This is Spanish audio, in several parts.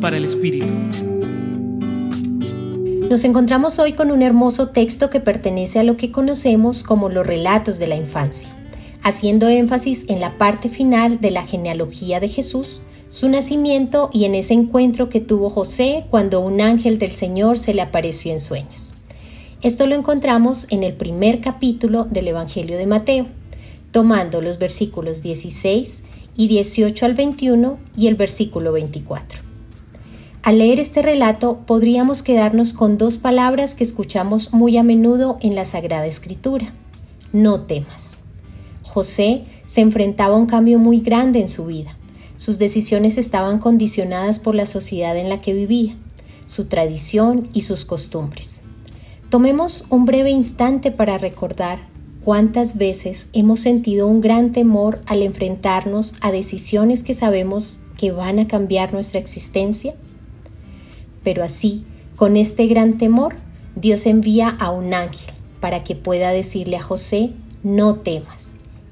Para el Espíritu. Nos encontramos hoy con un hermoso texto que pertenece a lo que conocemos como los relatos de la infancia, haciendo énfasis en la parte final de la genealogía de Jesús, su nacimiento y en ese encuentro que tuvo José cuando un ángel del Señor se le apareció en sueños. Esto lo encontramos en el primer capítulo del Evangelio de Mateo, tomando los versículos 16 y 18 al 21 y el versículo 24. Al leer este relato podríamos quedarnos con dos palabras que escuchamos muy a menudo en la Sagrada Escritura. No temas. José se enfrentaba a un cambio muy grande en su vida. Sus decisiones estaban condicionadas por la sociedad en la que vivía, su tradición y sus costumbres. Tomemos un breve instante para recordar cuántas veces hemos sentido un gran temor al enfrentarnos a decisiones que sabemos que van a cambiar nuestra existencia pero así, con este gran temor, Dios envía a un ángel para que pueda decirle a José, no temas.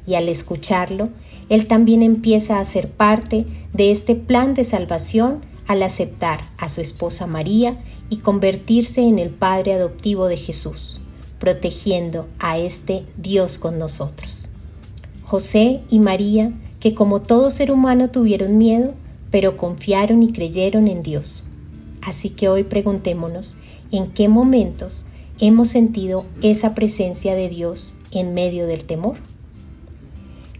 Y al escucharlo, él también empieza a ser parte de este plan de salvación al aceptar a su esposa María y convertirse en el Padre adoptivo de Jesús, protegiendo a este Dios con nosotros. José y María, que como todo ser humano tuvieron miedo, pero confiaron y creyeron en Dios Así que hoy preguntémonos en qué momentos hemos sentido esa presencia de Dios en medio del temor.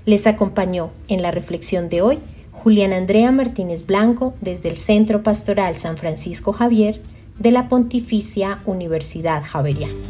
Les acompañó en la reflexión de hoy Julián Andrea Martínez Blanco desde el Centro Pastoral San Francisco Javier de la Pontificia Universidad Javeriana.